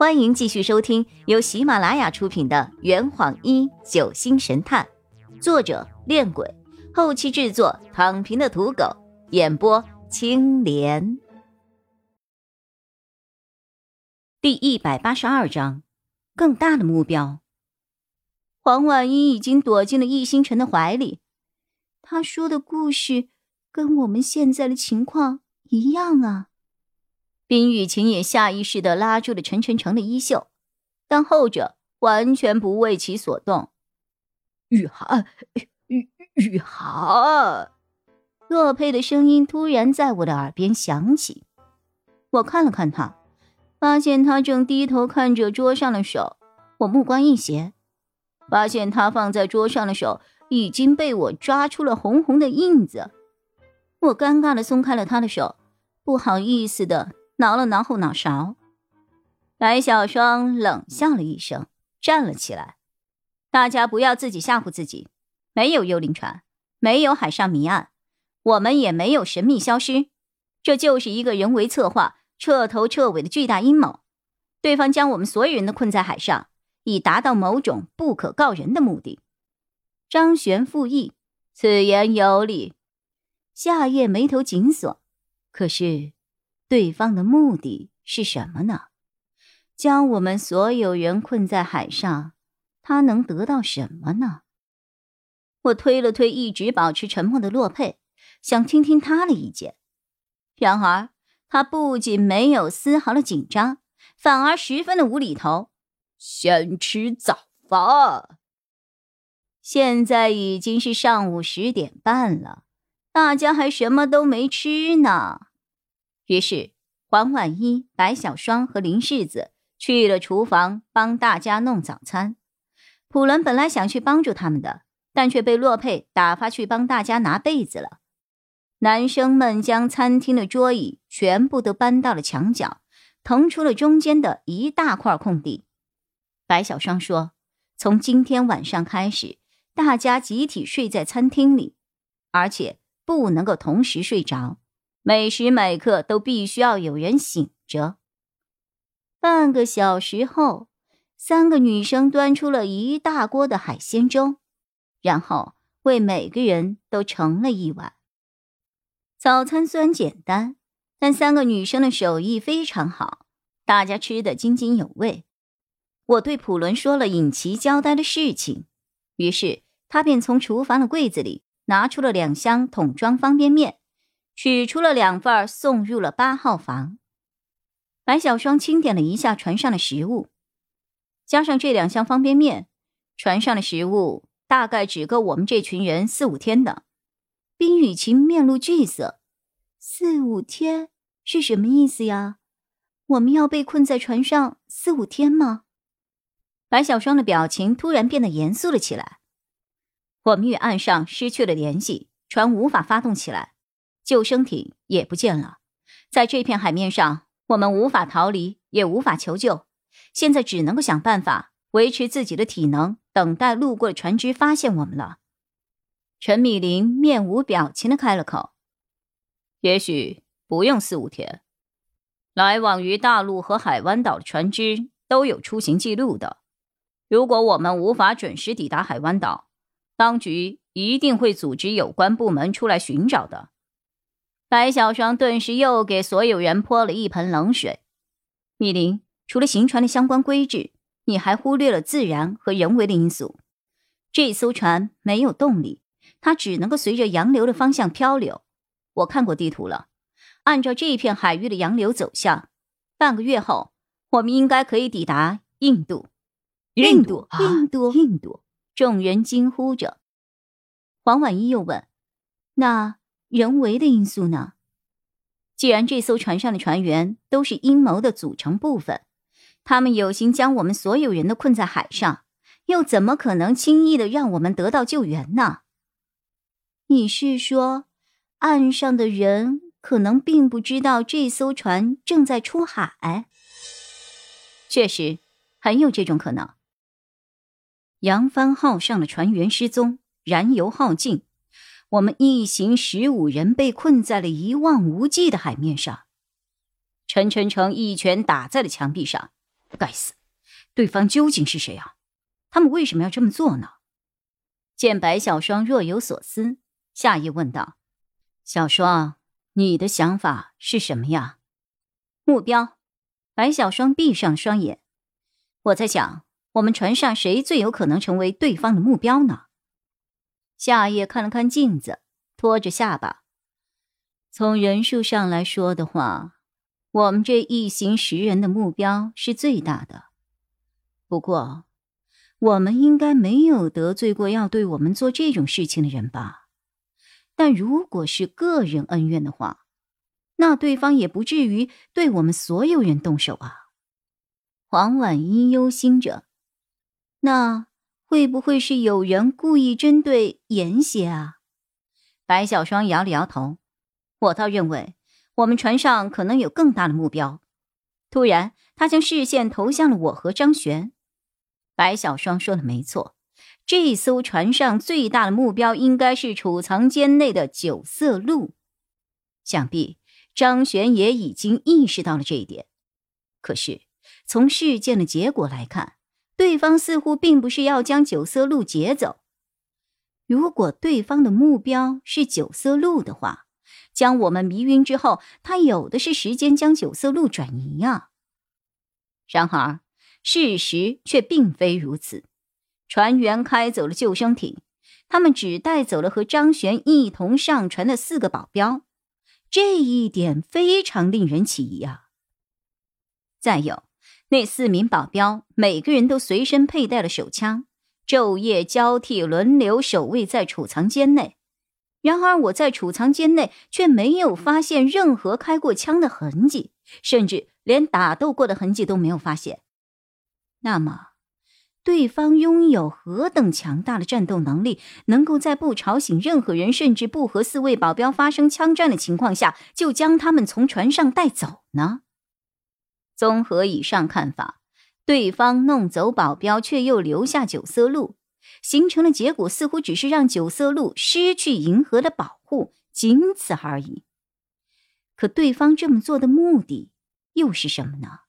欢迎继续收听由喜马拉雅出品的《圆谎一九星神探》，作者：恋鬼，后期制作：躺平的土狗，演播：青莲。第一百八十二章，更大的目标。黄婉一已经躲进了易星辰的怀里，他说的故事跟我们现在的情况一样啊。冰雨晴也下意识的拉住了陈晨晨的衣袖，但后者完全不为其所动。雨涵，雨雨涵，洛佩的声音突然在我的耳边响起。我看了看他，发现他正低头看着桌上的手。我目光一斜，发现他放在桌上的手已经被我抓出了红红的印子。我尴尬的松开了他的手，不好意思的。挠了挠后脑勺，白小霜冷笑了一声，站了起来。大家不要自己吓唬自己，没有幽灵船，没有海上谜案，我们也没有神秘消失，这就是一个人为策划、彻头彻尾的巨大阴谋。对方将我们所有人都困在海上，以达到某种不可告人的目的。张玄附议，此言有理。夏夜眉头紧锁，可是。对方的目的是什么呢？将我们所有人困在海上，他能得到什么呢？我推了推一直保持沉默的洛佩，想听听他的意见。然而，他不仅没有丝毫的紧张，反而十分的无厘头。先吃早饭。现在已经是上午十点半了，大家还什么都没吃呢。于是，黄婉一、白小霜和林世子去了厨房帮大家弄早餐。普伦本来想去帮助他们的，但却被洛佩打发去帮大家拿被子了。男生们将餐厅的桌椅全部都搬到了墙角，腾出了中间的一大块空地。白小霜说：“从今天晚上开始，大家集体睡在餐厅里，而且不能够同时睡着。”每时每刻都必须要有人醒着。半个小时后，三个女生端出了一大锅的海鲜粥，然后为每个人都盛了一碗。早餐虽然简单，但三个女生的手艺非常好，大家吃得津津有味。我对普伦说了尹奇交代的事情，于是他便从厨房的柜子里拿出了两箱桶装方便面。取出了两份，送入了八号房。白小霜清点了一下船上的食物，加上这两箱方便面，船上的食物大概只够我们这群人四五天的。冰雨晴面露惧色：“四五天是什么意思呀？我们要被困在船上四五天吗？”白小霜的表情突然变得严肃了起来：“我们与岸上失去了联系，船无法发动起来。”救生艇也不见了，在这片海面上，我们无法逃离，也无法求救。现在只能够想办法维持自己的体能，等待路过的船只发现我们了。陈米林面无表情的开了口：“也许不用四五天，来往于大陆和海湾岛的船只都有出行记录的。如果我们无法准时抵达海湾岛，当局一定会组织有关部门出来寻找的。”白小霜顿时又给所有人泼了一盆冷水。米林，除了行船的相关规制，你还忽略了自然和人为的因素。这艘船没有动力，它只能够随着洋流的方向漂流。我看过地图了，按照这片海域的洋流走向，半个月后，我们应该可以抵达印度。印度，印度，印度！众人惊呼着。黄婉一又问：“那？”人为的因素呢？既然这艘船上的船员都是阴谋的组成部分，他们有心将我们所有人都困在海上，又怎么可能轻易的让我们得到救援呢？你是说，岸上的人可能并不知道这艘船正在出海？确实，很有这种可能。扬帆号上的船员失踪，燃油耗尽。我们一行十五人被困在了一望无际的海面上。陈晨诚一拳打在了墙壁上，该死，对方究竟是谁啊？他们为什么要这么做呢？见白小双若有所思，夏夜问道：“小双，你的想法是什么呀？”目标。白小双闭上双眼。我在想，我们船上谁最有可能成为对方的目标呢？夏夜看了看镜子，托着下巴。从人数上来说的话，我们这一行十人的目标是最大的。不过，我们应该没有得罪过要对我们做这种事情的人吧？但如果是个人恩怨的话，那对方也不至于对我们所有人动手啊。黄婉一忧心着，那会不会是有人故意针对严邪啊？白小双摇了摇头。我倒认为，我们船上可能有更大的目标。突然，他将视线投向了我和张璇。白小双说的没错，这艘船上最大的目标应该是储藏间内的九色鹿。想必张璇也已经意识到了这一点。可是，从事件的结果来看，对方似乎并不是要将九色鹿劫走。如果对方的目标是九色鹿的话，将我们迷晕之后，他有的是时间将九色鹿转移啊。然而，事实却并非如此。船员开走了救生艇，他们只带走了和张璇一同上船的四个保镖，这一点非常令人起疑啊。再有，那四名保镖每个人都随身佩戴了手枪，昼夜交替轮流守卫在储藏间内。然而，我在储藏间内却没有发现任何开过枪的痕迹，甚至连打斗过的痕迹都没有发现。那么，对方拥有何等强大的战斗能力，能够在不吵醒任何人，甚至不和四位保镖发生枪战的情况下，就将他们从船上带走呢？综合以上看法，对方弄走保镖，却又留下九色鹿。形成的结果似乎只是让九色鹿失去银河的保护，仅此而已。可对方这么做的目的又是什么呢？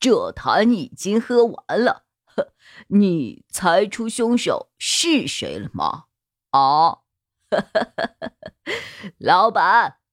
这坛已经喝完了，呵你猜出凶手是谁了吗？啊，老板，